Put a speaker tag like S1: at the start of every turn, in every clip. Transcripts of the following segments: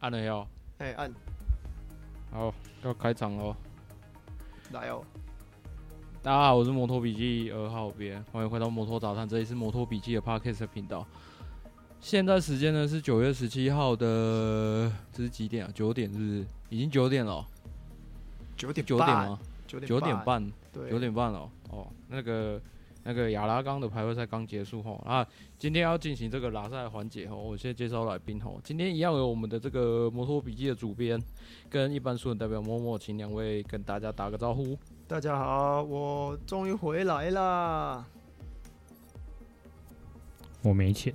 S1: 按了要，
S2: 哎、欸、按，
S1: 好，要开场喽，
S2: 来哦！
S1: 大家好，我是摩托笔记二号编，欢迎回到摩托杂谈，这里是摩托笔记的 Podcast 频道。现在时间呢是九月十七号的，这是几点啊？九点是不是？已经九点了，
S2: 九点
S1: 九点吗？
S2: 九点
S1: 九点半，
S2: 对，
S1: 九点半了。哦，那个。那个亚拉冈的排位赛刚结束吼，啊，今天要进行这个拉赛环节吼，我先介绍来宾吼，今天一样有我们的这个摩托笔记的主编跟一般书人代表默默，请两位跟大家打个招呼。
S2: 大家好，我终于回来啦。
S3: 我没钱。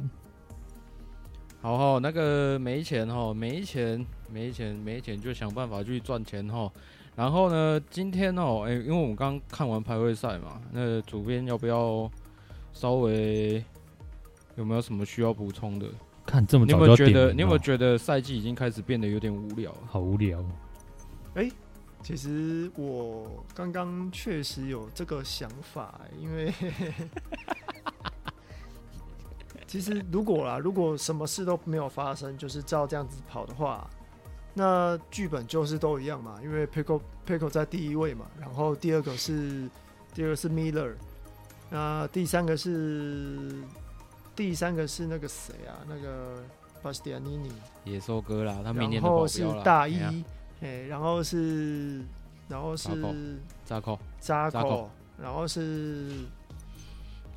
S1: 好好，那个没钱吼，没钱，没钱，没钱就想办法去赚钱吼。然后呢，今天哦，哎，因为我们刚看完排位赛嘛，那、主编要不要稍微有没有什么需要补充的？
S3: 看这么早
S1: 你有没有觉得？你有没有觉得赛季已经开始变得有点无聊？
S3: 好无聊。
S2: 哎，其实我刚刚确实有这个想法，因为 其实如果啦，如果什么事都没有发生，就是照这样子跑的话。那剧本就是都一样嘛，因为 Pecco Pecco 在第一位嘛，然后第二个是第二个是 Miller，那第三个是第三个是那个谁啊？那个 Bastianini
S1: 野兽哥啦，他明年
S2: 然后是大一，哎、欸，然后是然后是
S1: 扎克
S2: 扎克，然后是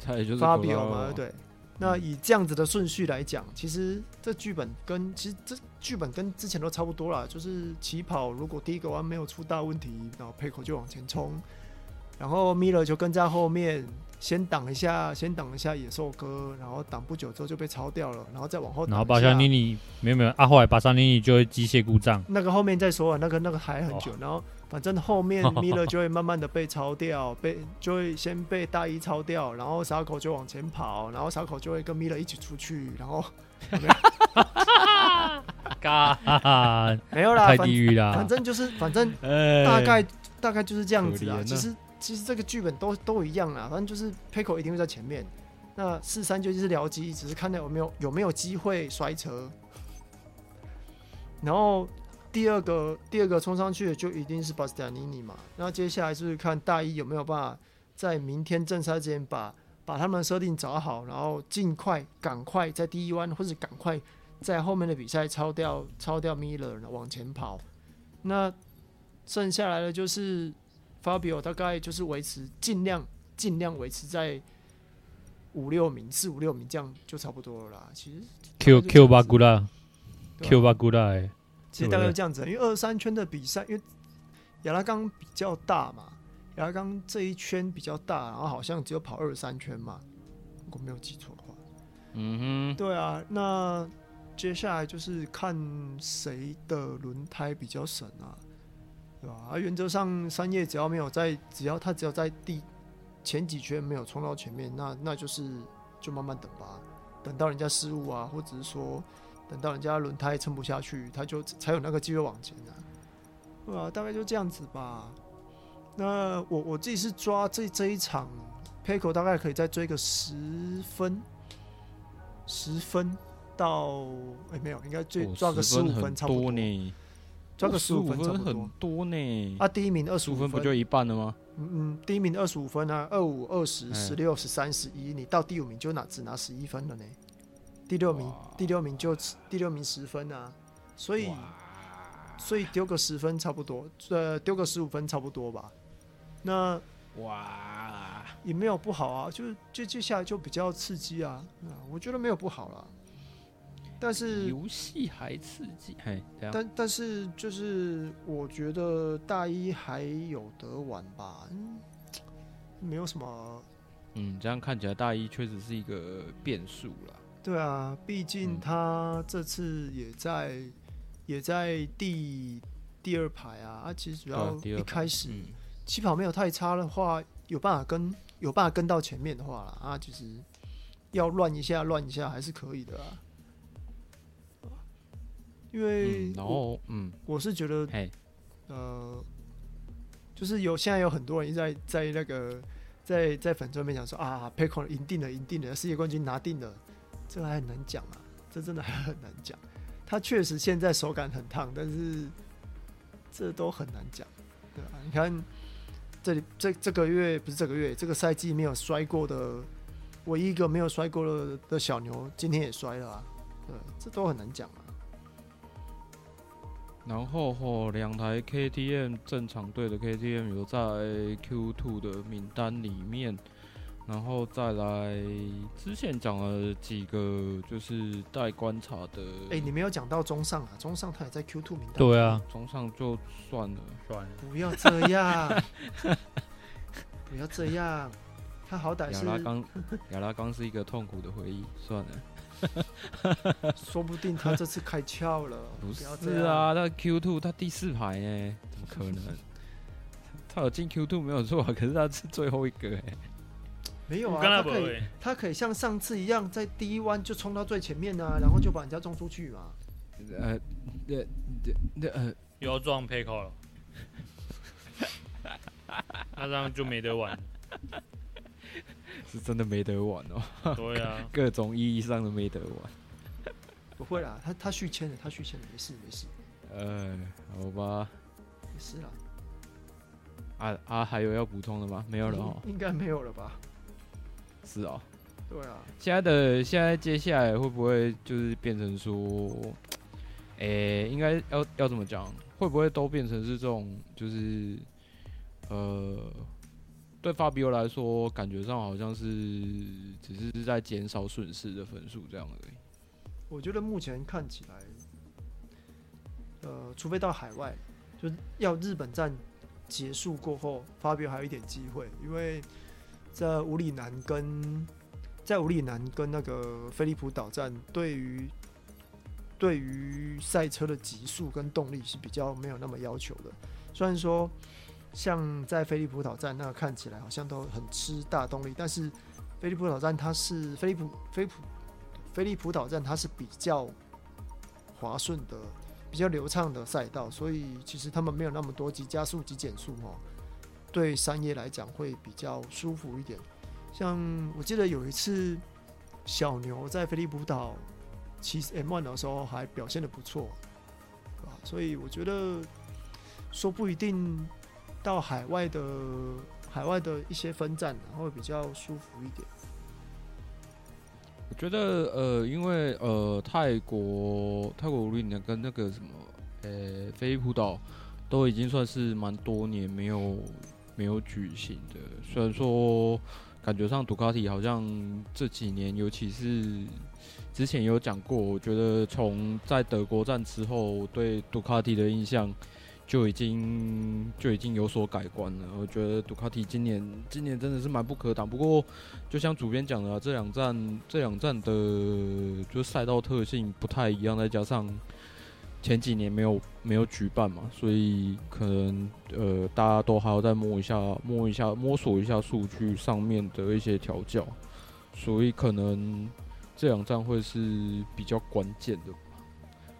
S2: Fabio 嘛，对。那以这样子的顺序来讲，其实这剧本跟其实这剧本跟之前都差不多啦，就是起跑如果第一个弯没有出大问题，然后 Pecco 就往前冲，然后 Miller 就跟在后面先挡一下，先挡一下野兽哥，然后挡不久之后就被超掉了，然后再往后。
S3: 然后巴萨尼尼没有没有啊，后来巴萨妮妮就会机械故障，
S2: 那个后面再说啊，那个那个还很久，哦、然后。反正后面 米勒就会慢慢的被超掉，被就会先被大一超掉，然后沙口就往前跑，然后沙口就会跟米勒一起出去，然后没有，没有啦，
S3: 太地狱了。
S2: 反正就是反正大概大概就是这样子啊。其实其实这个剧本都都一样啊，反正就是 Pecco 一定会在前面，那四三九就是僚机，只是看到有没有有没有机会摔车，然后。第二个，第二个冲上去的就一定是巴斯蒂安尼尼嘛。那接下来就是看大一有没有办法在明天正赛之前把把他们设定找好，然后尽快赶快在第一弯或者赶快在后面的比赛超掉超掉米勒，往前跑。那剩下来的就是法比奥，大概就是维持尽量尽量维持在五六名四五六名这样就差不多了啦。其实
S3: Q Q 巴古拉，Q 巴古拉哎。
S2: 其实大概是这样子，因为二三圈的比赛，因为亚拉冈比较大嘛，亚拉冈这一圈比较大，然后好像只有跑二三圈嘛，如果没有记错的话。
S1: 嗯哼，
S2: 对啊，那接下来就是看谁的轮胎比较省啊，对吧？啊，原则上三叶只要没有在，只要他只要在第前几圈没有冲到前面，那那就是就慢慢等吧，等到人家失误啊，或者是说。等到人家轮胎撑不下去，他就才有那个机会往前的，对啊，大概就这样子吧。那我我自己是抓这这一场，Pecco 大概可以再追个十分，十分到哎、欸、没有，应该追抓个十五分差不多呢。抓个十五分差不多，
S1: 很多呢。
S2: 啊，第一名二十五
S1: 分不就一半了吗？
S2: 嗯嗯，第一名二十五分啊，二五、二十、十六、十三、十一，你到第五名就拿只拿十一分了呢。第六名，第六名就第六名十分啊，所以所以丢个十分差不多，呃，丢个十五分差不多吧。那哇，也没有不好啊，就就接下来就比较刺激啊，我觉得没有不好了。但是
S1: 游戏还刺激，
S2: 但但是就是我觉得大一还有得玩吧，嗯，没有什么。
S1: 嗯，这样看起来大一确实是一个变数了。
S2: 对啊，毕竟他这次也在、嗯、也在第第二排啊。啊，其实主要一开始起跑没有太差的话，有办法跟有办法跟到前面的话啦，啊，其实要乱一下乱一下还是可以的啊。因为、嗯、然后嗯，我是觉得呃，就是有现在有很多人在在那个在在粉专面讲说啊，Pecco 赢定了，赢定了，世界冠军拿定了。这还很难讲啊，这真的还很难讲。他确实现在手感很烫，但是这都很难讲，对吧？你看这里这这个月不是这个月，这个赛季没有摔过的，唯一一个没有摔过的的小牛，今天也摔了啊，对，这都很难讲啊。
S1: 然后吼，两台 KTM 正常队的 KTM 有在 Q2 的名单里面。然后再来，之前讲了几个，就是待观察的。
S2: 哎，你没有讲到中上啊？中上他也在 Q two 名单。
S3: 对啊，
S1: 中上就算了，算了。
S2: 不要这样，不要这样。他好歹是。亚拉冈，
S1: 亚拉冈是一个痛苦的回忆，算
S2: 了。说不定他这次开窍了。
S1: 不是啊，那 Q two 他第四排呢？怎么可能？他有进 Q two 没有错，可是他是最后一个哎。
S2: 没有啊，他可以，他可以像上次一样，在第一弯就冲到最前面啊，然后就把人家撞出去嘛。呃，
S3: 对对对，呃，又要撞 Pecco 了，那这样就没得玩，
S1: 是真的没得玩哦。
S3: 对啊，
S1: 各种意义上的没得玩。
S2: 不会啦，他他续签了，他续签了，没事没事。
S1: 呃，好吧，
S2: 没事啦。
S1: 啊啊，还有要补充的吗？没有了哦，
S2: 应该没有了吧。
S1: 是哦，
S2: 对啊，
S1: 现在的现在接下来会不会就是变成说，诶、欸，应该要要怎么讲？会不会都变成是这种，就是呃，对法比欧来说，感觉上好像是只是在减少损失的分数这样而已。
S2: 我觉得目前看起来，呃，除非到海外，就是要日本站结束过后，法比欧还有一点机会，因为。在武里南跟在武里南跟那个飞利浦岛站，对于对于赛车的极速跟动力是比较没有那么要求的。虽然说像在飞利浦岛站那看起来好像都很吃大动力，但是飞利浦岛站它是飞利浦飞利浦飞利浦岛站它是比较滑顺的、比较流畅的赛道，所以其实他们没有那么多急加速、急减速哦。对山叶来讲会比较舒服一点，像我记得有一次小牛在菲利普岛骑 M1 的时候还表现得不错，所以我觉得说不一定到海外的海外的一些分站会比较舒服一点。
S1: 我觉得呃，因为呃泰国泰国武里南跟那个什么呃菲利普岛都已经算是蛮多年没有。没有举行的，虽然说感觉上杜卡迪好像这几年，尤其是之前有讲过，我觉得从在德国站之后，对杜卡迪的印象就已经就已经有所改观了。我觉得杜卡迪今年今年真的是蛮不可挡。不过，就像主编讲的，这两站这两站的就赛道特性不太一样，再加上。前几年没有没有举办嘛，所以可能呃大家都还要再摸一下摸一下摸索一下数据上面的一些调教，所以可能这两站会是比较关键的。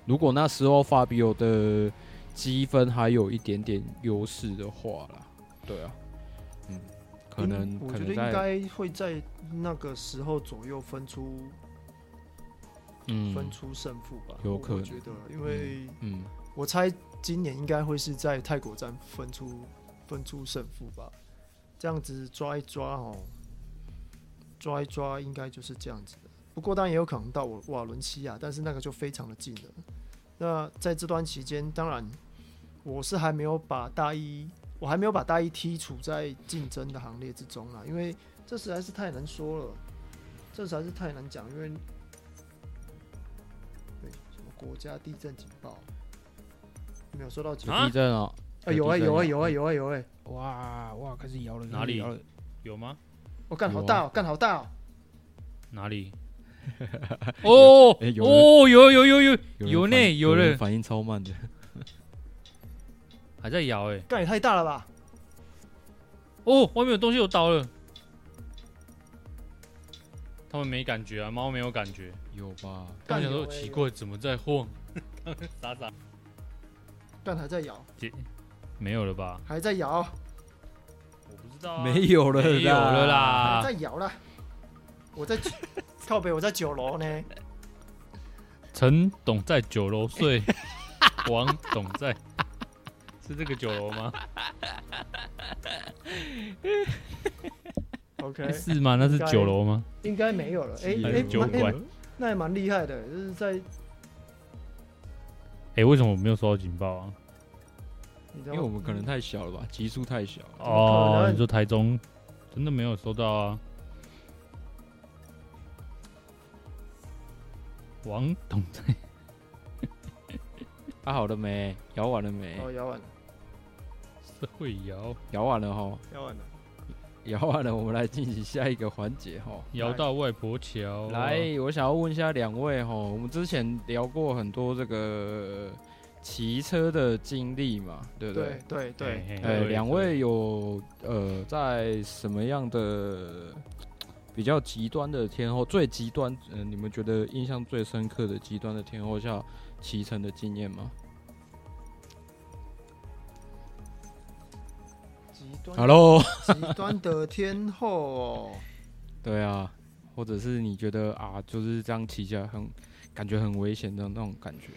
S1: 如果那时候法比欧的积分还有一点点优势的话啦，对啊，嗯，可能、嗯、
S2: 我觉得应该会在那个时候左右分出。
S1: 嗯，
S2: 分出胜负吧，
S1: 有可能。
S2: 我觉得，因为，
S1: 嗯，
S2: 我猜今年应该会是在泰国站分出分出胜负吧。这样子抓一抓哦，抓一抓应该就是这样子的。不过当然也有可能到我瓦伦西亚，但是那个就非常的近了。那在这段期间，当然我是还没有把大一，我还没有把大一剔除在竞争的行列之中啦，因为这实在是太难说了，这实在是太难讲，因为。国家地震警报，没有收到警报。
S1: 地震哦！
S2: 啊，有啊有啊有啊有啊有啊！
S1: 哇哇，开始摇了，
S3: 哪里？有吗？
S2: 我干好大哦，干好大哦！
S3: 哪里？哦哦，有有有有有呢，有了，
S1: 反应超慢的，
S3: 还在摇哎！
S2: 干也太大了吧！
S3: 哦，外面有东西有倒了。他们没感觉啊，猫没有感觉，
S1: 有吧？
S3: 刚想说奇怪，怎么在晃？傻傻，
S2: 但还在摇，
S3: 没有了吧？
S2: 还在摇，
S3: 我不知道，
S1: 没有了，
S3: 没有了啦，
S2: 还在摇了。我在 靠北，我在九楼呢。
S3: 陈董在九楼睡，王董在，是这个九楼吗
S2: ？OK，
S3: 是吗？那是九楼吗？
S2: 应该没有了。哎、欸、哎、欸，酒馆、欸，那还蛮厉害的，就是在。
S3: 哎、欸，为什么我没有收到警报啊？
S1: 因为我们可能太小了吧，级数太小。
S3: 哦，你说台中真的没有收到啊？王董在，
S1: 他、啊、好了没？摇完了没？
S2: 哦，摇完了。
S3: 社会摇，
S1: 摇完了哈。
S2: 摇完了，
S1: 摇完了，我们来进行下一个环节哈。
S3: 摇到外婆桥。
S1: 来，我想要问一下两位哈，我们之前聊过很多这个骑车的经历嘛，对不对？
S2: 对对对。
S1: 呃，两位有呃，在什么样的？比较极端的天候，最极端，嗯、呃，你们觉得印象最深刻的极端的天候下骑乘的经
S2: 验吗？
S1: ，Hello，
S2: 极端的天后、哦，
S1: 对啊，或者是你觉得啊，就是这样骑起来很感觉很危险的那种感觉，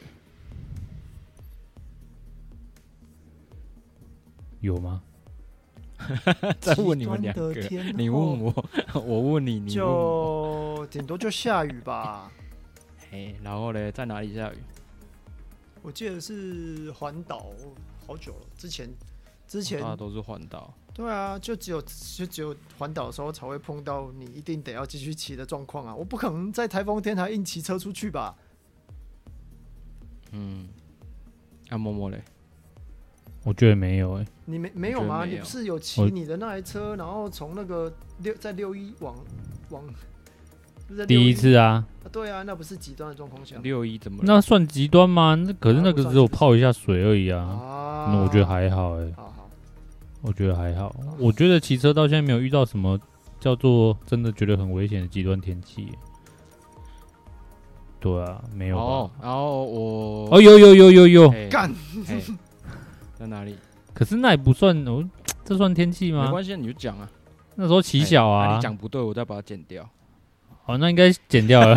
S3: 有吗？
S1: 再问你们两个，你问我，我问你，你，
S2: 就顶多就下雨吧。
S1: 哎，然后嘞，在哪里下雨？
S2: 我记得是环岛，好久了。之前，之前
S1: 都是环岛。
S2: 对啊，就只有就只有环岛的时候才会碰到你一定得要继续骑的状况啊！我不可能在台风天还硬骑车出去吧？
S1: 嗯，啊，默默嘞。
S3: 我觉得没有哎、欸，
S2: 你没没有吗？有你不是有骑你的那台车，然后从那个六在六一往往，
S3: 第一次啊，
S2: 啊？对啊，那不是极端的状况下。
S1: 六一怎么？
S3: 那算极端吗？那可是那个只有泡一下水而已啊。
S2: 啊
S3: 那我觉得还好哎、欸。
S2: 好好，
S3: 我觉得还好。我觉得骑车到现在没有遇到什么叫做真的觉得很危险的极端天气、欸。对啊，没有。
S1: 哦，然后我
S3: 哦，有有有有有
S2: 干。
S1: 在哪里？
S3: 可是那也不算哦，这算天气吗？
S1: 没关系，你就讲啊。
S3: 那时候骑小啊，
S1: 欸、你讲不对，我再把它剪掉。
S3: 哦，那应该剪掉了。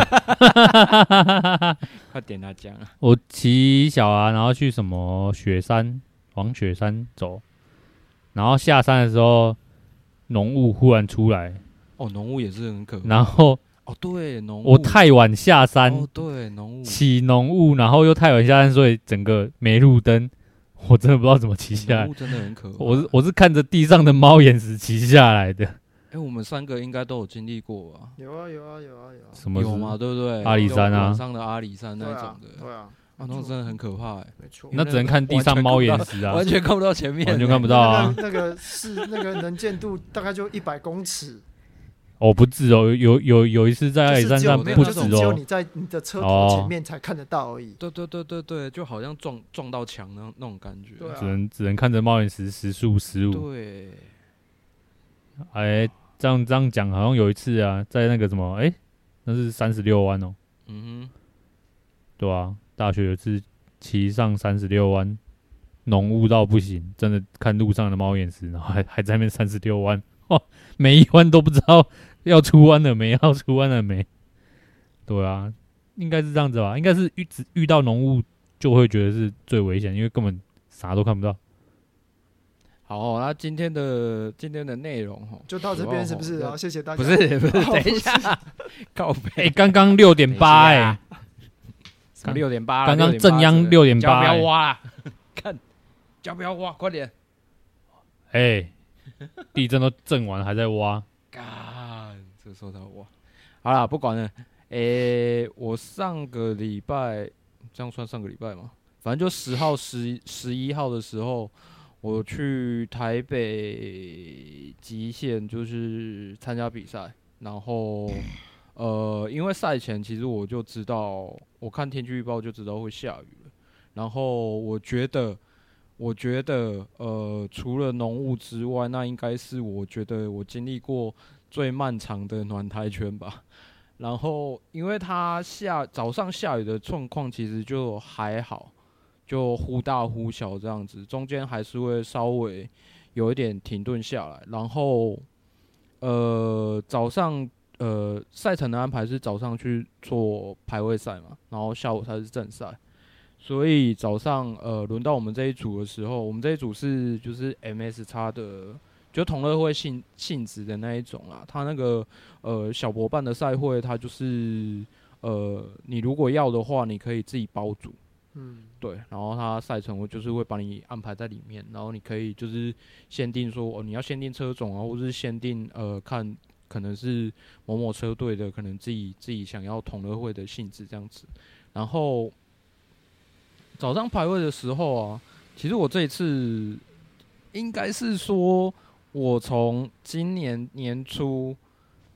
S1: 快点他讲啊！
S3: 我骑小啊，然后去什么雪山，往雪山走，然后下山的时候，浓雾忽然出来。
S1: 哦，浓雾也是很可怕。
S3: 然后
S1: 哦，对，浓雾。
S3: 我太晚下山。
S1: 哦，对，浓雾。
S3: 起浓雾，然后又太晚下山，所以整个没路灯。我真的不知道怎么骑下来，
S1: 真的很可怕。
S3: 我是我是看着地上的猫眼石骑下来的。
S1: 哎、欸，我们三个应该都有经历过吧？
S2: 有啊有啊有啊有啊。
S3: 什么？
S1: 有吗？对不对？
S3: 阿里山啊，
S1: 上的阿里山那种的。
S2: 对啊。
S1: 啊，那种真的很可怕哎。
S2: 没错。
S3: 那只能看地上猫眼石啊，
S1: 完全看不到前面，
S3: 完全看不到啊。
S2: 那个是那个能见度大概就一百公尺。
S3: 哦，不止哦，有有有一次在阿里山上不止哦，
S2: 只有你在你的车头前面才看得到而已。
S1: 对对对对对，就好像撞撞到墙那那种感
S2: 觉。
S3: 只能只能看着猫眼石时速十五。
S1: 对。
S3: 哎，这样这样讲，好像有一次啊，在那个什么，哎，那是三十六弯哦。
S1: 嗯哼。
S3: 对啊，大学有一次骑上三十六弯，浓雾到不行，真的看路上的猫眼石，然后还 还在那边三十六弯，哇，每一弯都不知道。要出弯了没？要出弯了没？对啊，应该是这样子吧。应该是遇遇到浓雾就会觉得是最危险，因为根本啥都看不到。
S1: 好，那今天的今天的内容哈，
S2: 就到这边是不是？然后谢谢大家。
S1: 不是不是，等一下，告白。
S3: 哎，刚刚六点八哎，
S1: 六点八，
S3: 刚刚正央六点八，
S1: 不要挖，看，叫不要挖，快点。
S3: 哎，地震都震完还在挖。
S1: 说到挖，好了，不管了。诶、欸，我上个礼拜，这样算上个礼拜吗？反正就十号、十十一号的时候，我去台北极限，就是参加比赛。然后，呃，因为赛前其实我就知道，我看天气预报就知道会下雨了。然后我觉得，我觉得，呃，除了浓雾之外，那应该是我觉得我经历过。最漫长的暖台圈吧，然后因为它下早上下雨的状况其实就还好，就忽大忽小这样子，中间还是会稍微有一点停顿下来。然后，呃，早上呃赛程的安排是早上去做排位赛嘛，然后下午才是正赛。所以早上呃轮到我们这一组的时候，我们这一组是就是 MS 叉的，就同乐会性性质的那一种啊。他那个呃小博办的赛会，他就是呃你如果要的话，你可以自己包组。嗯，对。然后他赛程我就是会把你安排在里面，然后你可以就是限定说哦你要限定车种啊，或者是限定呃看可能是某某车队的，可能自己自己想要同乐会的性质这样子，然后。早上排位的时候啊，其实我这一次应该是说，我从今年年初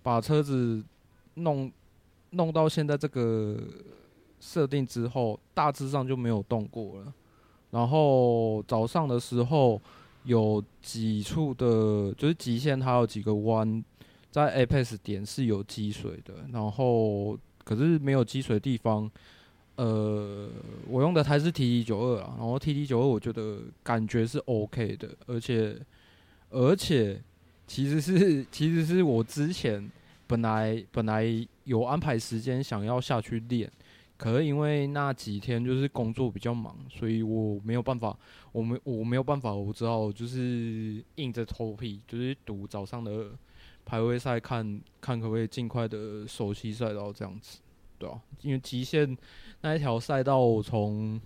S1: 把车子弄弄到现在这个设定之后，大致上就没有动过了。然后早上的时候有几处的，就是极限，它有几个弯在 Apex 点是有积水的，然后可是没有积水的地方。呃，我用的台是 TT 九二啊，然后 TT 九二我觉得感觉是 OK 的，而且而且其实是其实是我之前本来本来有安排时间想要下去练，可是因为那几天就是工作比较忙，所以我没有办法，我没我没有办法，我只好就是硬着头皮就是赌早上的排位赛，看看可不可以尽快的熟悉赛道这样子。对啊，因为极限那一条赛道，我从，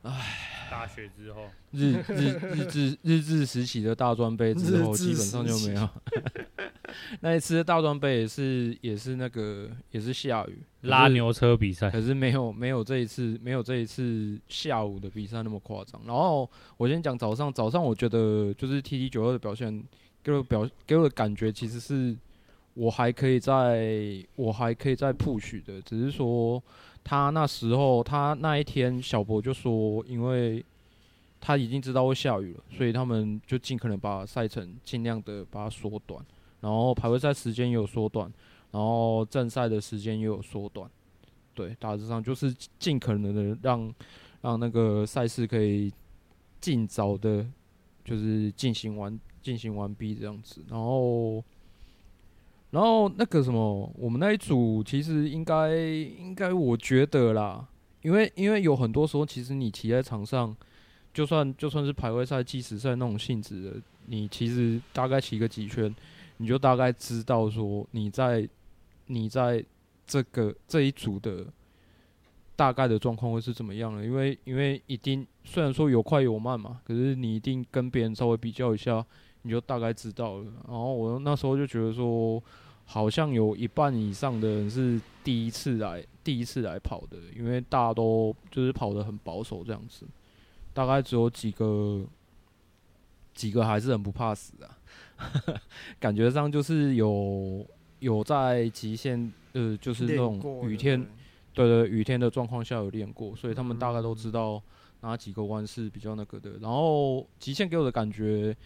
S1: 唉，
S3: 大学之后，
S1: 日日日志日志时期的大专杯之后，基本上就没有。那一次的大专杯也是也是那个也是下雨，
S3: 拉牛车比赛，
S1: 可是没有没有这一次没有这一次下午的比赛那么夸张。然后我先讲早上，早上我觉得就是 TT 九二的表现给我表给我的感觉其实是。我还可以再，我还可以再 push 的，只是说他那时候，他那一天小博就说，因为他已经知道会下雨了，所以他们就尽可能把赛程尽量的把它缩短，然后排位赛时间也有缩短，然后正赛的时间也有缩短，对，大致上就是尽可能的让让那个赛事可以尽早的，就是进行完进行完毕这样子，然后。然后那个什么，我们那一组其实应该应该，我觉得啦，因为因为有很多时候，其实你骑在场上，就算就算是排位赛、计时赛那种性质的，你其实大概骑个几圈，你就大概知道说你在你在这个这一组的大概的状况会是怎么样的。因为因为一定虽然说有快有慢嘛，可是你一定跟别人稍微比较一下。你就大概知道了，然后我那时候就觉得说，好像有一半以上的人是第一次来，第一次来跑的，因为大家都就是跑得很保守这样子，大概只有几个，几个还是很不怕死啊，感觉上就是有有在极限，呃，就是那种雨天，对对，雨天的状况下有练过，所以他们大概都知道哪几个弯是比较那个的，然后极限给我的感觉。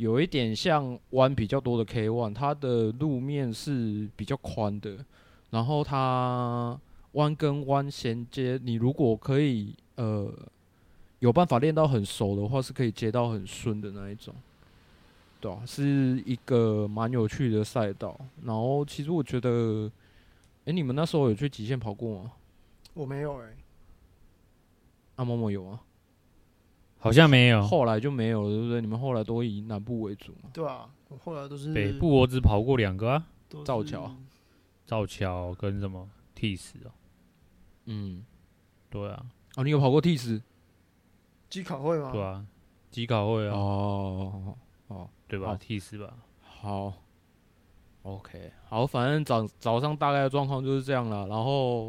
S1: 有一点像弯比较多的 K One，它的路面是比较宽的，然后它弯跟弯衔接，你如果可以呃有办法练到很熟的话，是可以接到很顺的那一种，对啊，是一个蛮有趣的赛道。然后其实我觉得，诶、欸，你们那时候有去极限跑过吗？
S2: 我没有诶、欸，
S1: 阿嬷嬷有啊。
S3: 好像没有，
S1: 后来就没有了，对不对？你们后来都以南部为主嘛？
S2: 对啊，我后来都是
S3: 北部，我只跑过两个啊，
S1: 造桥，
S3: 造桥跟什么 T 十哦。
S1: 嗯，
S3: 对啊。
S1: 哦，你有跑过 T 十？
S2: 机考会吗？
S3: 对啊，机考会啊。
S1: 哦哦，
S3: 对吧？T 十吧。
S1: 好，OK，好，反正早早上大概的状况就是这样了。然后，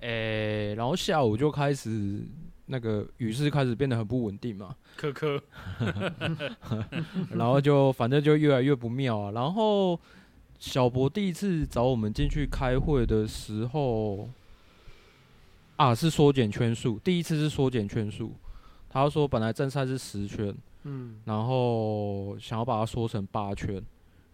S1: 诶、欸，然后下午就开始。那个雨势开始变得很不稳定嘛，
S3: 科科，
S1: 然后就反正就越来越不妙啊。然后小博第一次找我们进去开会的时候，啊，是缩减圈数，第一次是缩减圈数。他说本来正赛是十圈，嗯，然后想要把它缩成八圈，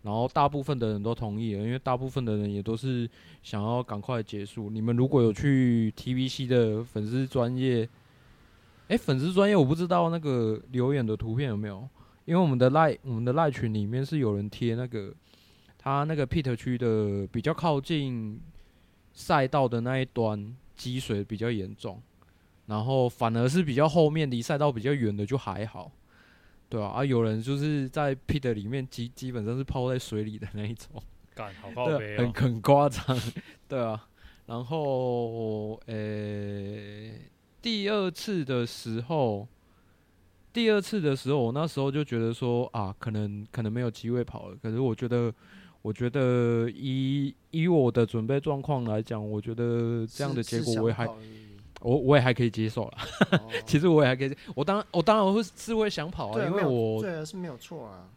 S1: 然后大部分的人都同意了，因为大部分的人也都是想要赶快结束。你们如果有去 TVC 的粉丝专页。哎、欸，粉丝专业我不知道那个留言的图片有没有，因为我们的赖我们的赖群里面是有人贴那个他那个 pit 区的比较靠近赛道的那一端积水比较严重，然后反而是比较后面离赛道比较远的就还好，对啊，啊，有人就是在 pit 里面基基本上是泡在水里的那一种，
S3: 干好靠北哦，
S1: 很很夸张，对啊，然后呃、欸，第二次的时候。第二次的时候，我那时候就觉得说啊，可能可能没有机会跑了。可是我觉得，我觉得以以我的准备状况来讲，我觉得这样的结果我也还我我也还可以接受了。哦、其实我也还可以，我当我当然会是会想跑啊，因为我
S2: 对是没有错啊，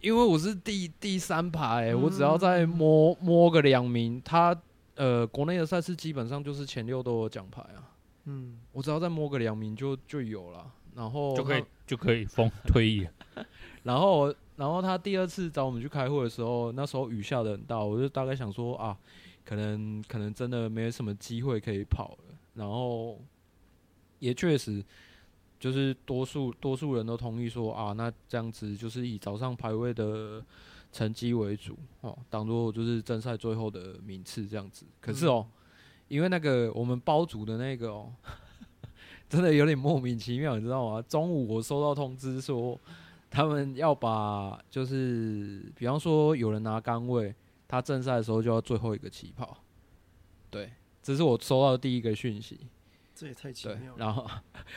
S1: 因为我是第第三排，嗯、我只要再摸摸个两名，他呃国内的赛事基本上就是前六都有奖牌啊。嗯，我只要再摸个两名就就有了。然后
S3: 就可以就可以封 退役。
S1: 然后，然后他第二次找我们去开会的时候，那时候雨下得很大，我就大概想说啊，可能可能真的没什么机会可以跑了。然后也确实，就是多数多数人都同意说啊，那这样子就是以早上排位的成绩为主哦，当做就是正赛最后的名次这样子。可是哦，因为那个我们包组的那个哦。真的有点莫名其妙，你知道吗？中午我收到通知说，他们要把就是，比方说有人拿杆位，他正赛的时候就要最后一个起跑。对，这是我收到的第一个讯息。
S2: 这也太奇妙了。
S1: 然后，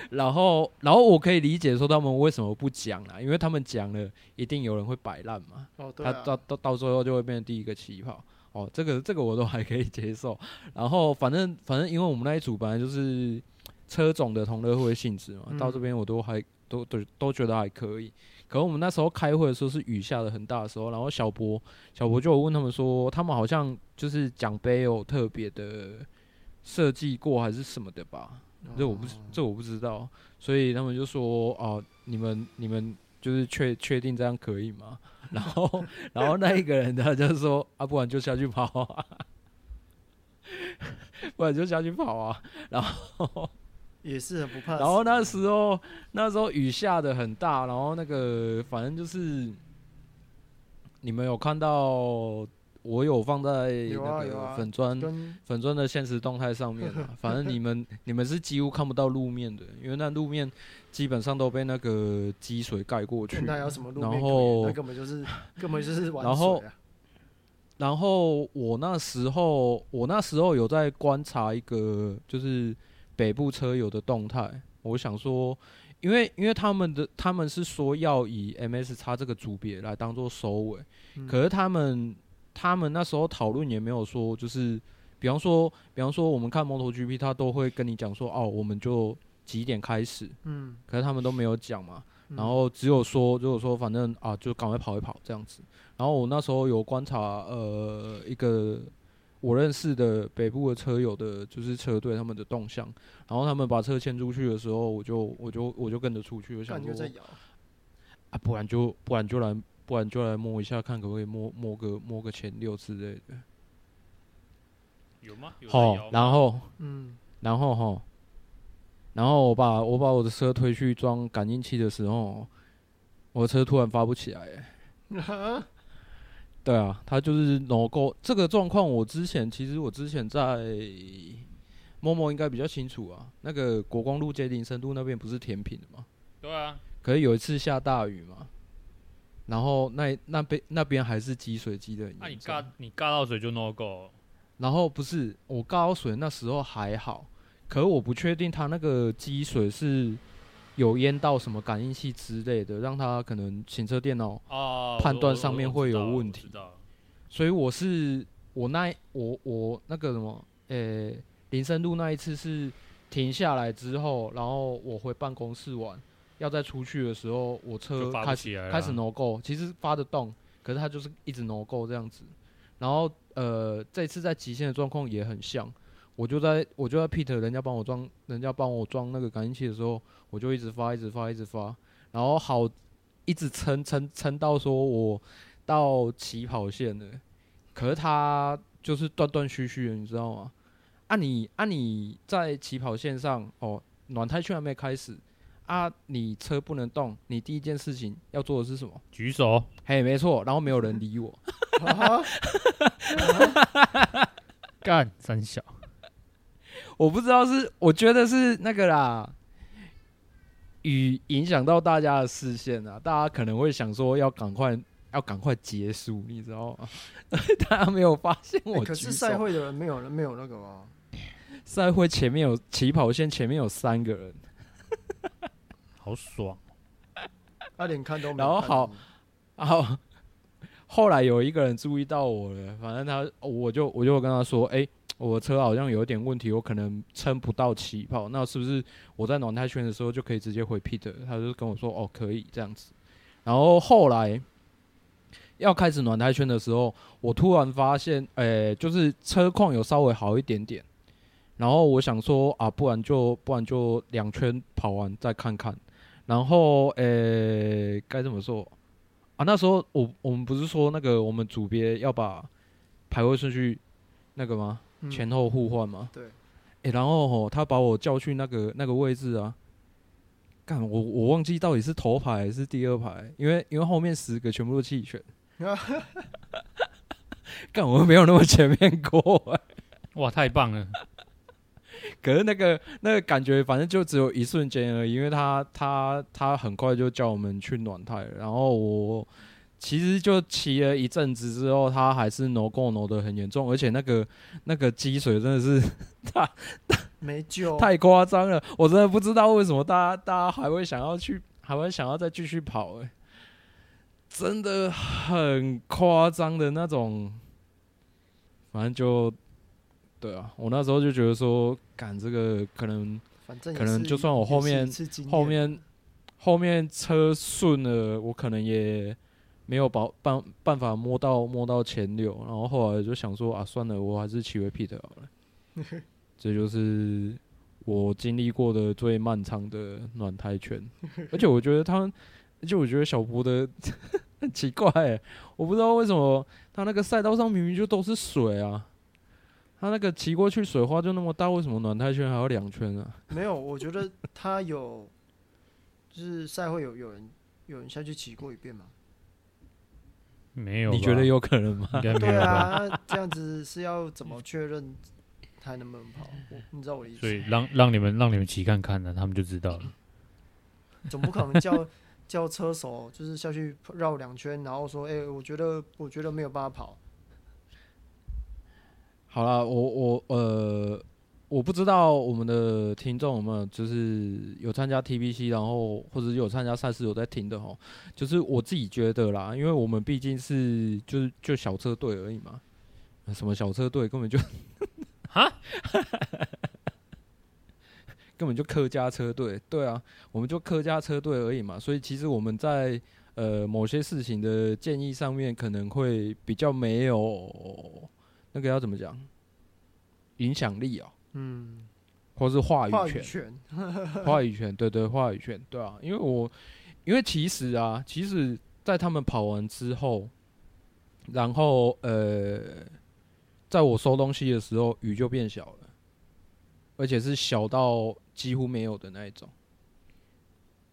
S1: 然后，然后我可以理解说他们为什么不讲啦，因为他们讲了，一定有人会摆烂嘛。
S2: 哦，对啊。
S1: 他到到到最后就会变成第一个起跑。哦，这个这个我都还可以接受。然后，反正反正，因为我们那一组本来就是。车总的同乐会性质嘛，到这边我都还都都都觉得还可以。可是我们那时候开会的时候是雨下的很大的时候，然后小博小博就问他们说，他们好像就是奖杯有特别的设计过还是什么的吧？这我不这我不知道，所以他们就说哦，你们你们就是确确定这样可以吗？然后然后那一个人他就说啊，不然就下去跑啊，不然就下去跑啊，然后。
S2: 也是很不怕。
S1: 然后那时候，那时候雨下的很大，然后那个反正就是，你们有看到我有放在那个粉砖粉砖的现实动态上面嘛？反正你们 你们是几乎看不到路面的，因为那路面基本上都被那个积水盖过去。
S2: 那有什么路
S1: 面？然后
S2: 那根本就是 根本就是玩水啊。
S1: 然后，然后我那时候我那时候有在观察一个就是。北部车友的动态，我想说，因为因为他们的他们是说要以 MSX 这个组别来当做收尾，嗯、可是他们他们那时候讨论也没有说，就是比方说比方说我们看 MotoGP，他都会跟你讲说哦，我们就几点开始，嗯，可是他们都没有讲嘛，然后只有说只有说反正啊就赶快跑一跑这样子，然后我那时候有观察呃一个。我认识的北部的车友的，就是车队他们的动向，然后他们把车牵出去的时候，我就我就我就跟着出去，我想说，啊，不然就不然就来不然就来摸一下，看可不可以摸摸个摸个前六之类的。
S3: 有吗？
S1: 好，然后
S2: 嗯，
S1: 然后哈，然后我把我把我的车推去装感应器的时候，我的车突然发不起来，欸。对啊，它就是 no go 这个状况。我之前其实我之前在 Momo 应该比较清楚啊。那个国光路接林深度那边不是填平的吗？
S3: 对啊。
S1: 可是有一次下大雨嘛，然后那那边那边还是积水积的。
S3: 那、啊、你尬你尬到水就 no go。
S1: 然后不是我尬到水那时候还好，可是我不确定他那个积水是。有淹到什么感应器之类的，让他可能行车电脑判断上面会有问题。所以我是我那我我那个什么，呃、欸，林森路那一次是停下来之后，然后我回办公室玩，要再出去的时候，我车开始开始 no go，其实发得动，可是它就是一直 no go 这样子。然后呃，这次在极限的状况也很像。我就在我就在 Peter 人家帮我装，人家帮我装那个感应器的时候，我就一直发，一直发，一直发，然后好一直撑撑撑到说我到起跑线了，可是他就是断断续续的，你知道吗？啊你啊你在起跑线上哦，暖胎圈还没开始，啊，你车不能动，你第一件事情要做的是什么？
S3: 举手。
S1: 嘿，没错。然后没有人理我。
S3: 干三小。
S1: 我不知道是，我觉得是那个啦，雨影响到大家的视线啊，大家可能会想说要赶快，要赶快结束，你知道吗？大家没有发现我、欸。
S2: 可是赛会的人没有人没有那个吗？
S1: 赛会前面有起跑线，前面有三个人，
S3: 好爽。
S2: 他连看都没。
S1: 然后好，好，后来有一个人注意到我了，反正他，我就我就跟他说，哎、欸。我车好像有一点问题，我可能撑不到起跑，那是不是我在暖胎圈的时候就可以直接回 Peter？他就跟我说：“哦，可以这样子。”然后后来要开始暖胎圈的时候，我突然发现，诶、就是车况有稍微好一点点。然后我想说啊，不然就不然就两圈跑完再看看。然后诶，该、怎么说啊？那时候我我们不是说那个我们组别要把排位顺序那个吗？前后互换嘛？
S2: 对。
S1: 哎，然后吼，他把我叫去那个那个位置啊。干，我我忘记到底是头排还是第二排，因为因为后面十个全部都弃权。干，我没有那么前面过。
S3: 哇，太棒了！
S1: 可是那个那个感觉，反正就只有一瞬间而已，因为他他他很快就叫我们去暖胎，然后我。其实就骑了一阵子之后，他还是挪过挪的很严重，而且那个那个积水真的是 太
S2: 没救，
S1: 太夸张了。我真的不知道为什么大家大家还会想要去，还会想要再继续跑，欸，真的很夸张的那种。反正就对啊，我那时候就觉得说，赶这个可能，可能就算我后面后面后面车顺了，我可能也。没有保办办法摸到摸到前六，然后后来就想说啊，算了，我还是骑回 pit 好了。这就是我经历过的最漫长的暖胎圈，而且我觉得他，而且我觉得小博的很 奇怪，我不知道为什么他那个赛道上明明就都是水啊，他那个骑过去水花就那么大，为什么暖胎圈还有两圈啊？
S2: 没有，我觉得他有，就是赛会有有人有人下去骑过一遍嘛。
S3: 没有，
S1: 你觉得有可能吗？
S2: 对啊，这样子是要怎么确认他能不能跑？你知道我的意思？
S3: 所以让让你们让你们骑看看呢，他们就知道了。
S2: 总不可能叫叫车手就是下去绕两圈，然后说：“哎、欸，我觉得我觉得没有办法跑。”
S1: 好了，我我呃。我不知道我们的听众有没有就是有参加 TBC，然后或者有参加赛事有在听的吼，就是我自己觉得啦，因为我们毕竟是就是就小车队而已嘛，什么小车队？根本就哈，根本就客家车队，对啊，我们就客家车队而已嘛，所以其实我们在呃某些事情的建议上面可能会比较没有那个要怎么讲？影响力啊。嗯，或是话语权，话语权，对对，话语权，对啊，因为我，因为其实啊，其实，在他们跑完之后，然后呃，在我收东西的时候，雨就变小了，而且是小到几乎没有的那一种，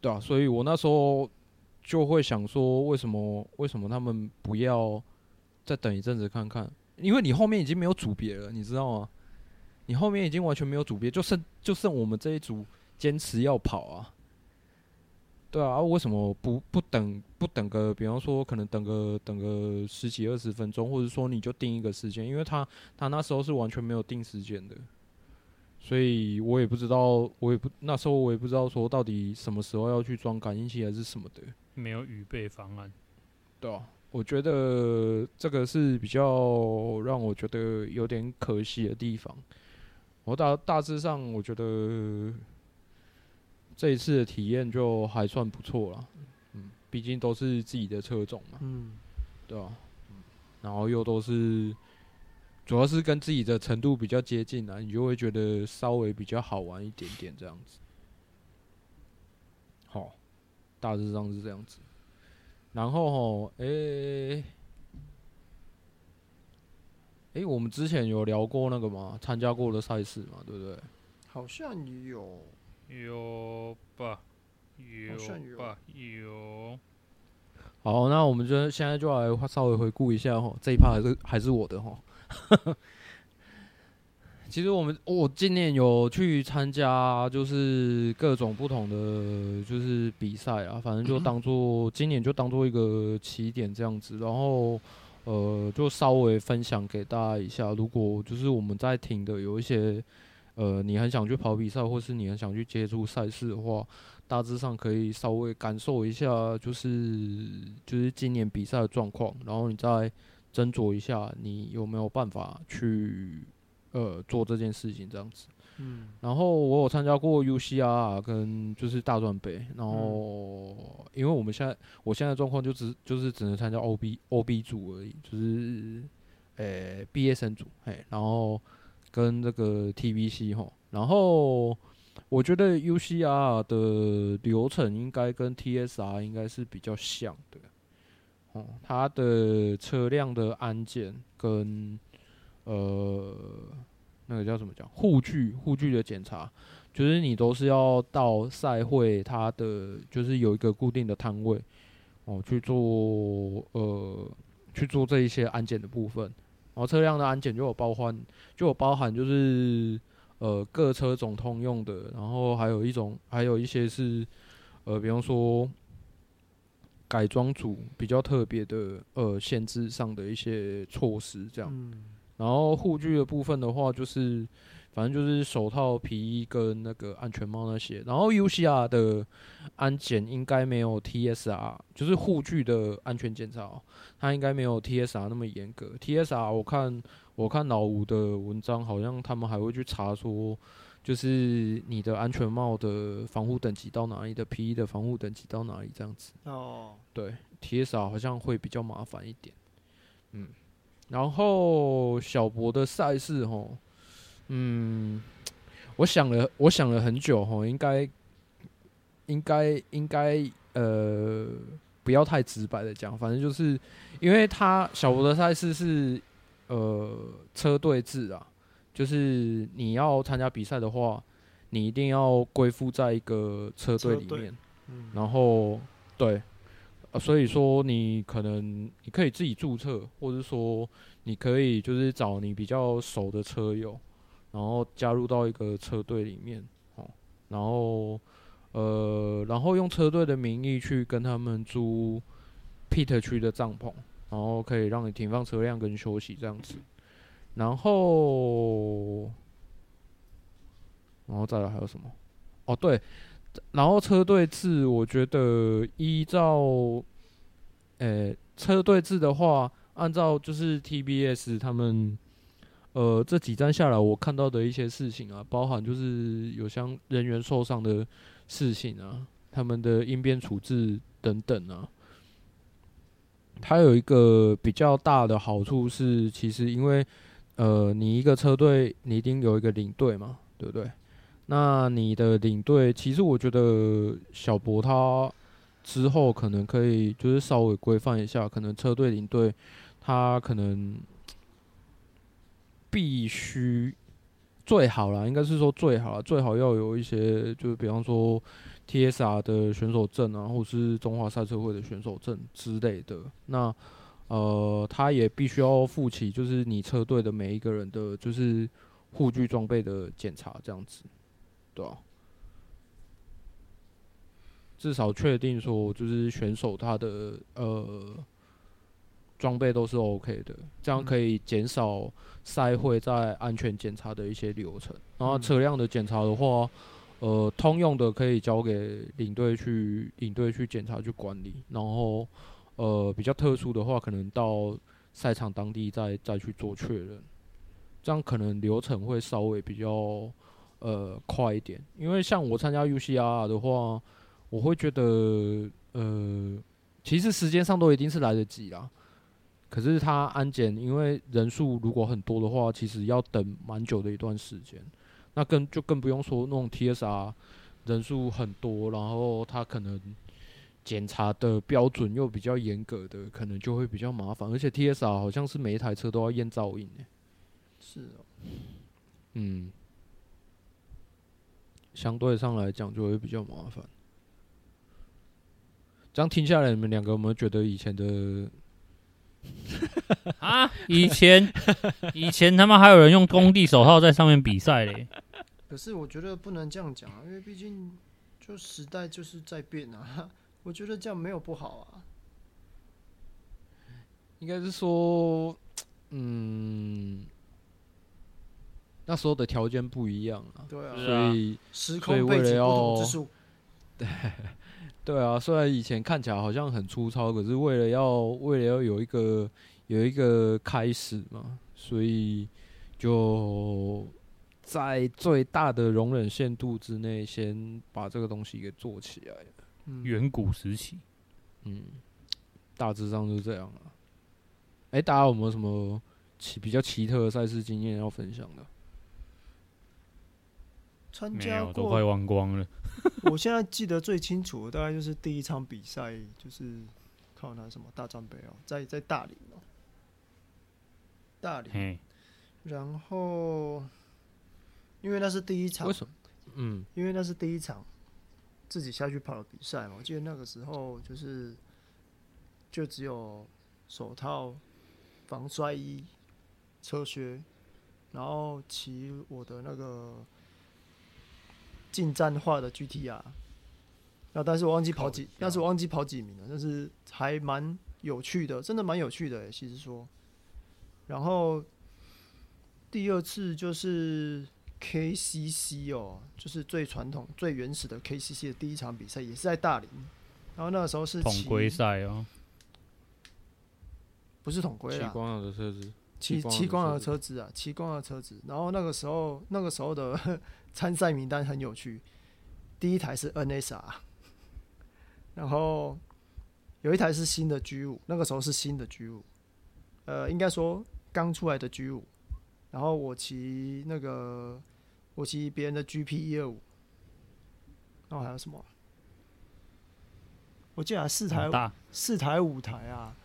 S1: 对啊，所以我那时候就会想说，为什么，为什么他们不要再等一阵子看看？因为你后面已经没有组别了，你知道吗？你后面已经完全没有组别，就剩就剩我们这一组坚持要跑啊，对啊，啊为什么不不等不等个，比方说可能等个等个十几二十分钟，或者说你就定一个时间，因为他他那时候是完全没有定时间的，所以我也不知道，我也不那时候我也不知道说到底什么时候要去装感应器还是什么的，
S3: 没有预备方案，
S1: 对啊，我觉得这个是比较让我觉得有点可惜的地方。我大大致上，我觉得这一次的体验就还算不错了。嗯，毕竟都是自己的车种嘛。嗯，对吧？然后又都是，主要是跟自己的程度比较接近啊，你就会觉得稍微比较好玩一点点这样子。好，大致上是这样子。然后吼，诶、欸。诶、欸，我们之前有聊过那个吗？参加过的赛事嘛，对不对？
S2: 好像有，
S3: 有吧？有吧？有。
S1: 好，那我们就现在就来稍微回顾一下哈，这一趴还是还是我的哈。其实我们我今年有去参加，就是各种不同的就是比赛啊，反正就当做 今年就当做一个起点这样子，然后呃就稍微分享给大家一下。如果就是我们在听的有一些呃你很想去跑比赛，或是你很想去接触赛事的话。大致上可以稍微感受一下，就是就是今年比赛的状况，然后你再斟酌一下，你有没有办法去呃做这件事情这样子。嗯，然后我有参加过 UCR 跟就是大专杯，然后因为我们现在我现在状况就只就是只能参加 OB OB 组而已，就是呃毕业生组，嘿，然后跟这个 TBC 吼，然后。我觉得 UCR 的流程应该跟 TSR 应该是比较像的，哦，它的车辆的安检跟呃那个叫什么叫护具护具的检查，就是你都是要到赛会，它的就是有一个固定的摊位哦去做呃去做这一些安检的部分，然后车辆的安检就有包含就有包含就是。呃，各车种通用的，然后还有一种，还有一些是，呃，比方说改装组比较特别的，呃，限制上的一些措施这样。然后护具的部分的话，就是反正就是手套、皮衣跟那个安全帽那些。然后 UCR 的安检应该没有 TSR，就是护具的安全检查，它应该没有 TSR 那么严格。TSR 我看。我看老吴的文章，好像他们还会去查说，就是你的安全帽的防护等级到哪里，的皮衣的防护等级到哪里这样子。哦，对，TSR 好像会比较麻烦一点。嗯，然后小博的赛事，哦，嗯，我想了，我想了很久，吼，应该，应该，应该，呃，不要太直白的讲，反正就是因为他小博的赛事是。呃，车队制啊，就是你要参加比赛的话，你一定要归附在一个车队里面。嗯、然后，对、所以说你可能你可以自己注册，或者说你可以就是找你比较熟的车友，然后加入到一个车队里面，哦，然后呃，然后用车队的名义去跟他们租 pit 区的帐篷。然后可以让你停放车辆跟休息这样子，然后，然后再来还有什么？哦，对，然后车队制，我觉得依照，诶，车队制的话，按照就是 TBS 他们，呃，这几站下来我看到的一些事情啊，包含就是有像人员受伤的事情啊，他们的应变处置等等啊。它有一个比较大的好处是，其实因为，呃，你一个车队你一定有一个领队嘛，对不对？那你的领队，其实我觉得小博他之后可能可以就是稍微规范一下，可能车队领队他可能必须最好啦，应该是说最好啦，最好要有一些，就是比方说。TSR 的选手证啊，或是中华赛车会的选手证之类的，那呃，他也必须要负起，就是你车队的每一个人的，就是护具装备的检查，这样子，对吧、啊？至少确定说，就是选手他的呃装备都是 OK 的，这样可以减少赛会在安全检查的一些流程。然后车辆的检查的话。呃，通用的可以交给领队去领队去检查去管理，然后呃比较特殊的话，可能到赛场当地再再去做确认，这样可能流程会稍微比较呃快一点。因为像我参加 UCR 的话，我会觉得呃其实时间上都一定是来得及啦，可是他安检，因为人数如果很多的话，其实要等蛮久的一段时间。那更就更不用说那种 TSR 人数很多，然后他可能检查的标准又比较严格的，可能就会比较麻烦。而且 TSR 好像是每一台车都要验噪音诶。
S2: 是哦。
S1: 嗯。相对上来讲就会比较麻烦。这样听下来，你们两个有没有觉得以前的
S3: 啊？以前以前他妈还有人用工地手套在上面比赛嘞？
S2: 可是我觉得不能这样讲啊，因为毕竟就时代就是在变啊。我觉得这样没有不好啊。
S1: 应该是说，嗯，那时候的条件不一样啊。
S2: 对啊。
S1: 所以
S2: 时空背景不同之处。
S1: 对。对啊，虽然以前看起来好像很粗糙，可是为了要为了要有一个有一个开始嘛，所以就在最大的容忍限度之内，先把这个东西给做起来。
S3: 嗯，远古时期，
S1: 嗯，大致上就是这样了。哎，大家有没有什么奇比较奇特的赛事经验要分享的？
S2: 参加过，
S3: 都快忘光了。
S2: 我现在记得最清楚的大概就是第一场比赛，就是靠那什么大战杯哦，在在大林哦，大理。然后，因为那是第一场，
S1: 为什么？嗯，
S2: 因为那是第一场自己下去跑的比赛嘛。我记得那个时候就是就只有手套、防摔衣、车靴，然后骑我的那个。近战化的 GTR，那但是我忘记跑几，但是我忘记跑几名了，但是还蛮有趣的，真的蛮有趣的，其实说。然后第二次就是 KCC 哦，就是最传统、最原始的 KCC 的第一场比赛，也是在大林。然后那个时候是
S3: 统规赛哦，
S2: 不是统规啊，
S1: 光的车子，
S2: 骑骑光的车子啊，骑光的车子。然后那个时候，那个时候的。参赛名单很有趣，第一台是 NSR，然后有一台是新的 G 五，那个时候是新的 G 五，呃，应该说刚出来的 G 五，然后我骑那个我骑别人的 GP 一二五，然后还有什么？我记得四台，四台五台啊，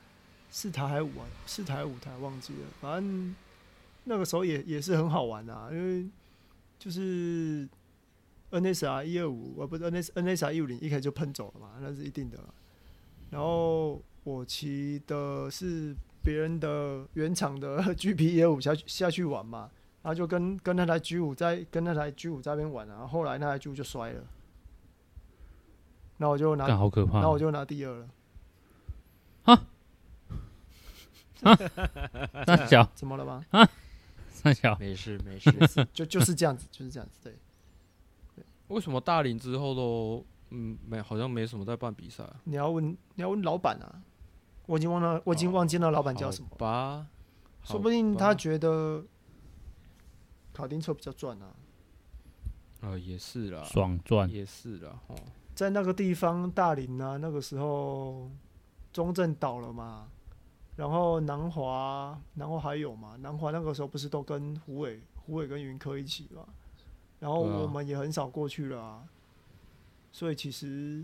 S2: 四台还五啊，四台五台忘记了，反正那个时候也也是很好玩啊，因为。就是 NSR 一二五，呃不是 NS NSR 一五零，一开始就喷走了嘛，那是一定的。然后我骑的是别人的原厂的 GP 一二五下去下去玩嘛，然后就跟跟那台 G 五在跟那台 G 五在那边玩啊，然后后来那台 G 五就摔了，那我就拿，
S3: 好可怕，
S2: 那我就拿第二了。
S3: 啊？那小
S2: 怎么了吗？
S3: 啊？三小
S1: 没事没事，
S2: 就就是这样子，就是这样子。对，
S1: 对为什么大林之后都嗯没好像没什么在办比赛？
S2: 你要问你要问老板啊，我已经忘了，我已经忘记了老板叫什么
S1: 吧？
S2: 说不定他觉得卡丁车比较赚啊。
S1: 呃，也是啦，
S3: 爽赚
S1: 也是啦。哦，
S2: 在那个地方大林啊，那个时候中正倒了嘛。然后南华，南华还有嘛？南华那个时候不是都跟胡伟、胡伟跟云科一起嘛？然后我们也很少过去了啊，所以其实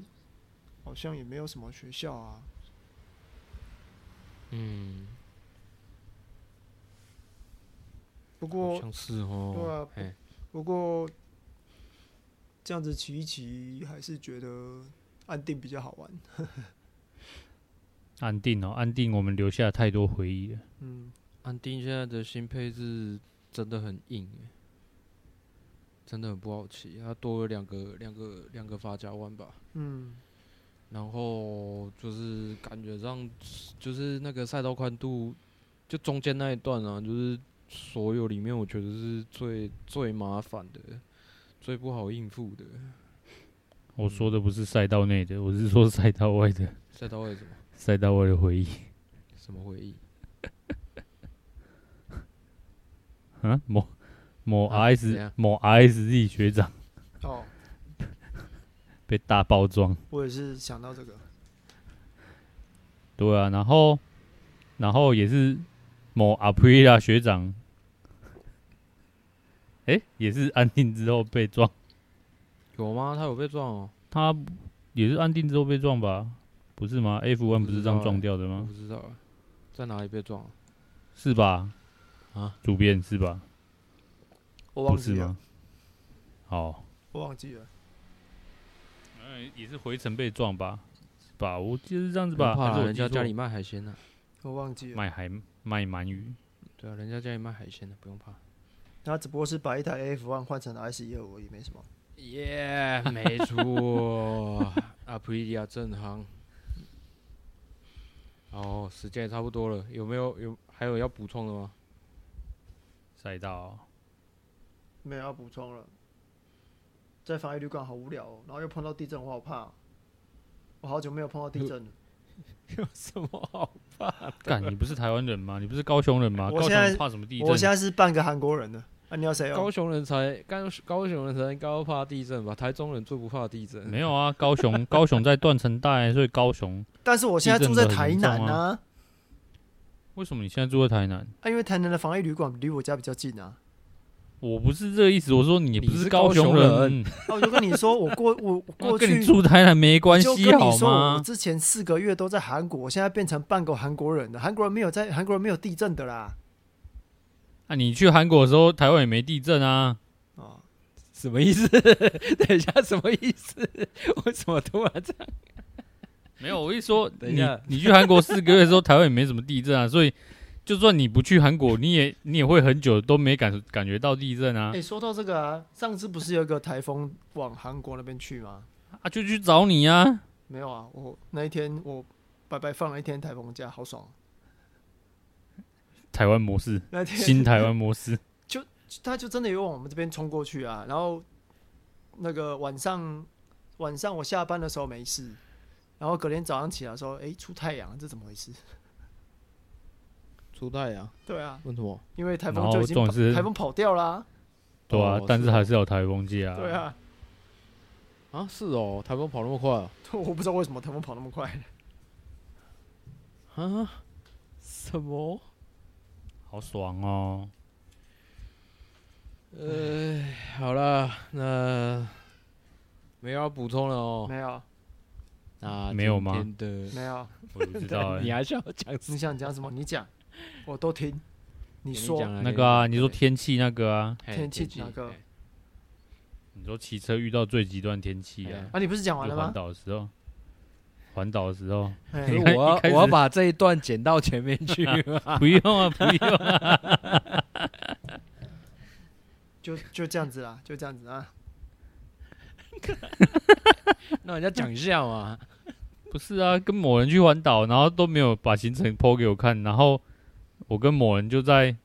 S2: 好像也没有什么学校啊。
S1: 嗯，
S2: 不过
S1: 像是哦，
S2: 对啊，不过这样子骑一骑，还是觉得安定比较好玩。
S3: 安定哦，安定，我们留下太多回忆了。
S1: 嗯，安定现在的新配置真的很硬，真的很不好骑。它多了两个、两个、两个发夹弯吧。
S2: 嗯，
S1: 然后就是感觉上，就是那个赛道宽度，就中间那一段啊，就是所有里面我觉得是最最麻烦的，最不好应付的。
S3: 我说的不是赛道内的，我是说赛道外的。
S1: 赛道外什么？
S3: 赛道外的回忆，
S1: 什么回忆？
S3: 啊，某某 RS、啊、某 RSZ 学长
S2: 哦，
S3: 被大包装。
S2: 我也是想到这个。
S3: 对啊，然后然后也是某 Aprilia 学长，哎、欸，也是安定之后被撞。
S1: 有吗？他有被撞哦。
S3: 他也是安定之后被撞吧？不是吗？F1 不是这样撞掉的
S1: 吗？不知道，在哪里被撞？
S3: 是吧？
S1: 啊，
S3: 主编是吧？
S2: 我忘记了。
S3: 好，
S2: 我忘记了。
S3: 嗯，也是回程被撞吧？吧？我记得是这样子吧？
S1: 怕
S3: 还是
S1: 人家家里
S3: 记
S1: 卖海鲜呢、
S2: 我忘记了。
S3: 错卖海卖鳗鱼，
S1: 对啊，人家家里卖海鲜的，不用怕。
S2: 他只不过是把一台 AF One 换成了 S 一二五，也没什么。
S1: 耶、yeah,，没错，Aprilia 正航。哦，时间也差不多了，有没有有还有要补充的吗？
S3: 赛道
S2: 没有要补充了。在防疫旅馆好无聊、哦，然后又碰到地震，我好怕。我好久没有碰到地震了。
S1: 有什么好怕？
S3: 干，你不是台湾人吗？你不是高雄人吗？
S2: 我现在
S3: 高雄怕什么地震？
S2: 我现在是半个韩国人的。啊，你要谁、哦？
S1: 高雄人才高高雄人才高怕地震吧？台中人最不怕地震。
S3: 没有啊，高雄 高雄在断层带，所以高雄。
S2: 但是我现在住在台南啊，
S3: 啊。为什么你现在住在台南？
S2: 啊，因为台南的防疫旅馆离我家比较近啊。
S3: 我不是这个意思，我说你不是高雄人。
S1: 雄人
S2: 啊，我就跟你说，我过 我过去
S3: 跟你住台南没关系好吗？
S2: 我之前四个月都在韩国，我现在变成半个韩国人了。韩国人没有在韩国人没有地震的啦。
S3: 那、啊、你去韩国的时候，台湾也没地震啊？
S2: 哦，
S1: 什么意思？等一下，什么意思？为什么突然这样？
S3: 没有，我一说，
S1: 等一下，
S3: 你，你去韩国四个月的时候，台湾也没什么地震啊，所以就算你不去韩国，你也你也会很久都没感感觉到地震啊。
S2: 哎、欸，说到这个啊，上次不是有一个台风往韩国那边去吗？
S3: 啊，就去找你啊。
S2: 没有啊，我那一天我白白放了一天台风假，好爽。
S3: 台湾模式，
S2: 那天
S3: 新台湾模式，
S2: 就他就真的有往我们这边冲过去啊。然后那个晚上晚上我下班的时候没事，然后隔天早上起来说，哎、欸，出太阳，这怎么回事？
S1: 出太阳？
S2: 对啊。
S1: 为什么？
S2: 因为台风就已经台风跑掉了、啊。
S3: 对啊，
S2: 哦、
S3: 但是还是有台风季啊。
S2: 对啊。
S1: 啊，是哦，台风跑那么快啊？
S2: 我不知道为什么台风跑那么快。
S1: 啊？什么？
S3: 好爽哦！
S1: 呃，好了，那没有要补充了哦。
S2: 没有。
S3: 啊，没有吗？
S2: 没有。
S3: 我不知道 哎。
S1: 你还想讲？
S2: 你想讲什么？你讲，我都听。你说
S3: 那个啊？你说天气那个啊？
S2: 天气哪个？
S3: 你说骑车遇到最极端天气啊？
S2: 啊，你不是讲完了吗？
S3: 环岛的时候。环岛的时候，
S1: 我要我要把这一段剪到前面去
S3: 不用啊，不用啊，
S2: 就就这样子啦，就这样子啊。
S1: 那人家讲一下嘛，
S3: 不是啊，跟某人去环岛，然后都没有把行程 po 给我看，然后我跟某人就在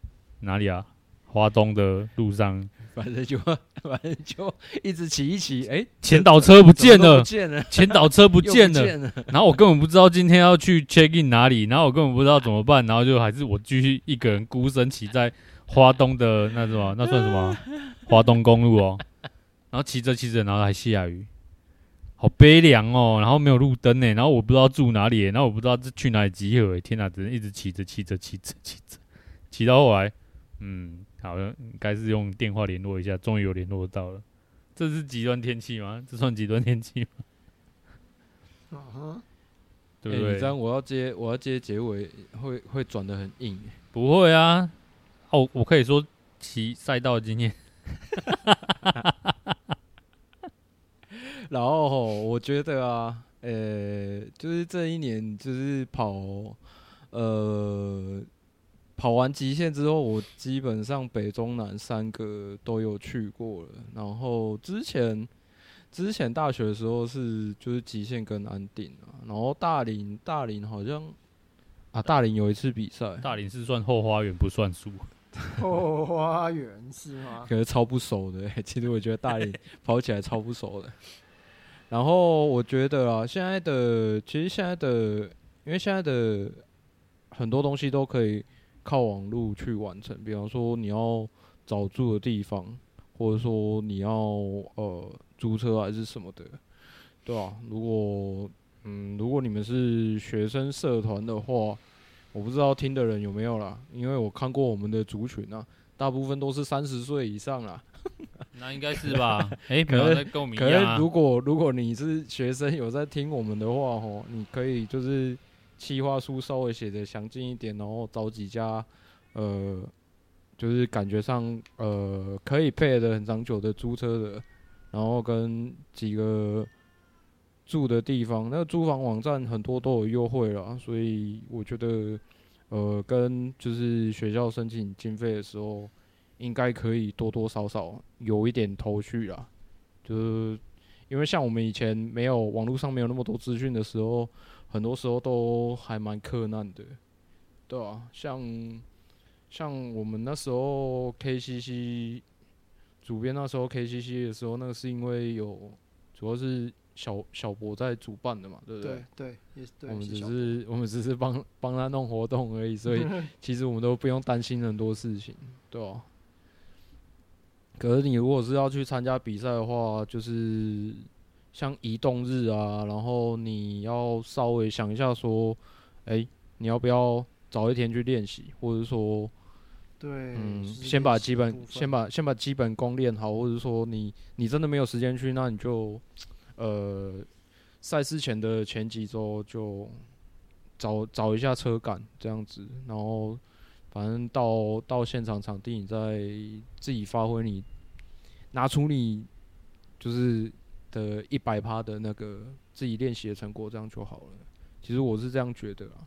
S3: 哪里啊？华东的路上。
S1: 反正就 反正就一直骑一骑，哎、欸，
S3: 前导车不见了，
S1: 不见了，
S3: 前导车不见了，
S1: 见了，
S3: 然后我根本不知道今天要去 check in 哪里，然后我根本不知道怎么办，然后就还是我继续一个人孤身骑在花东的那什么，那算什么？花东公路哦，然后骑着骑着，然后还下雨，好悲凉哦，然后没有路灯呢，然后我不知道住哪里，然后我不知道这去哪里集合，天哪，只能一直骑着骑着骑着骑着，骑到后来，嗯。好像该是用电话联络一下，终于有联络到了。这是极端天气吗？这算极端天气吗？
S2: 啊哈，
S3: 对不对？
S1: 欸、这样我要接，我要接结尾，会会转的很硬。
S3: 不会啊，哦，我可以说骑赛道经验。
S1: 然后吼，我觉得啊，呃、欸，就是这一年就是跑，呃。跑完极限之后，我基本上北中南三个都有去过了。然后之前之前大学的时候是就是极限跟安定啊，然后大林大林好像啊大林有一次比赛，
S3: 大林是算后花园不算数，
S2: 后花园是吗？
S1: 可是超不熟的、欸，其实我觉得大林 跑起来超不熟的。然后我觉得啊，现在的其实现在的因为现在的很多东西都可以。靠网络去完成，比方说你要找住的地方，或者说你要呃租车还是什么的，对吧、啊？如果嗯，如果你们是学生社团的话，我不知道听的人有没有啦，因为我看过我们的族群啊，大部分都是三十岁以上啦。
S3: 那应该是吧？哎、欸，
S1: 可能
S3: 在跟我们一样、啊、
S1: 可能如果如果你是学生有在听我们的话哦，你可以就是。计划书稍微写的详尽一点，然后找几家，呃，就是感觉上呃可以配的很长久的租车的，然后跟几个住的地方，那个租房网站很多都有优惠了，所以我觉得，呃，跟就是学校申请经费的时候，应该可以多多少少有一点头绪啦。就是因为像我们以前没有网络上没有那么多资讯的时候，很多时候都还蛮克难的，对啊，像像我们那时候 KCC 主编那时候 KCC 的时候，那个是因为有主要是。小小博在主办的嘛，对不对？
S2: 对对，对
S1: 我们只是我们只是帮帮他弄活动而已，所以 其实我们都不用担心很多事情，对吧、啊？可是你如果是要去参加比赛的话，就是像移动日啊，然后你要稍微想一下说，哎、欸，你要不要早一天去练习，或者说，
S2: 对，
S1: 嗯，先把基本先把先把基本功练好，或者说你你真的没有时间去，那你就。呃，赛事前的前几周就找找一下车感这样子，然后反正到到现场场地，你再自己发挥你，拿出你就是的一百趴的那个自己练习的成果，这样就好了。其实我是这样觉得啊，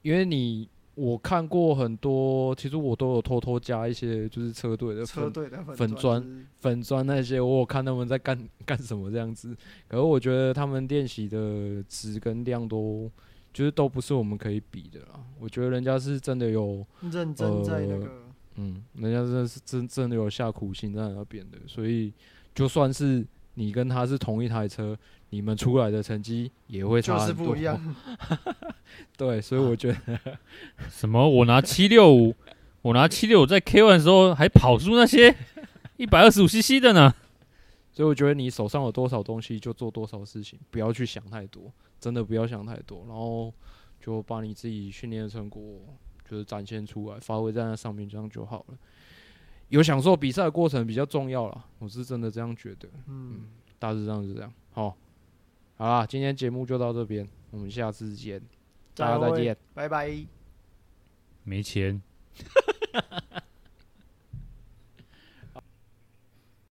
S1: 因为你。我看过很多，其实我都有偷偷加一些，就是车队的粉粉砖粉砖那些，我有看他们在干干什么这样子。可是我觉得他们练习的质跟量都，就是都不是我们可以比的啦。我觉得人家是真的有
S2: 认真在那个，呃、
S1: 嗯，人家真的是真真的有下苦心在那边的，所以就算是你跟他是同一台车。你们出来的成绩也会差很多，对，所以我觉得
S3: 什么？我拿七六五，我拿七六五在 K one 的时候还跑出那些 一百二十五 CC 的呢。
S1: 所以我觉得你手上有多少东西就做多少事情，不要去想太多，真的不要想太多，然后就把你自己训练的成果就是展现出来，发挥在那上面，这样就好了。有享受比赛的过程比较重要啦，我是真的这样觉得。嗯，大致上是这样。好。好啦，今天节目就到这边，我们下次见，大家再见，
S2: 拜拜。
S3: 没钱。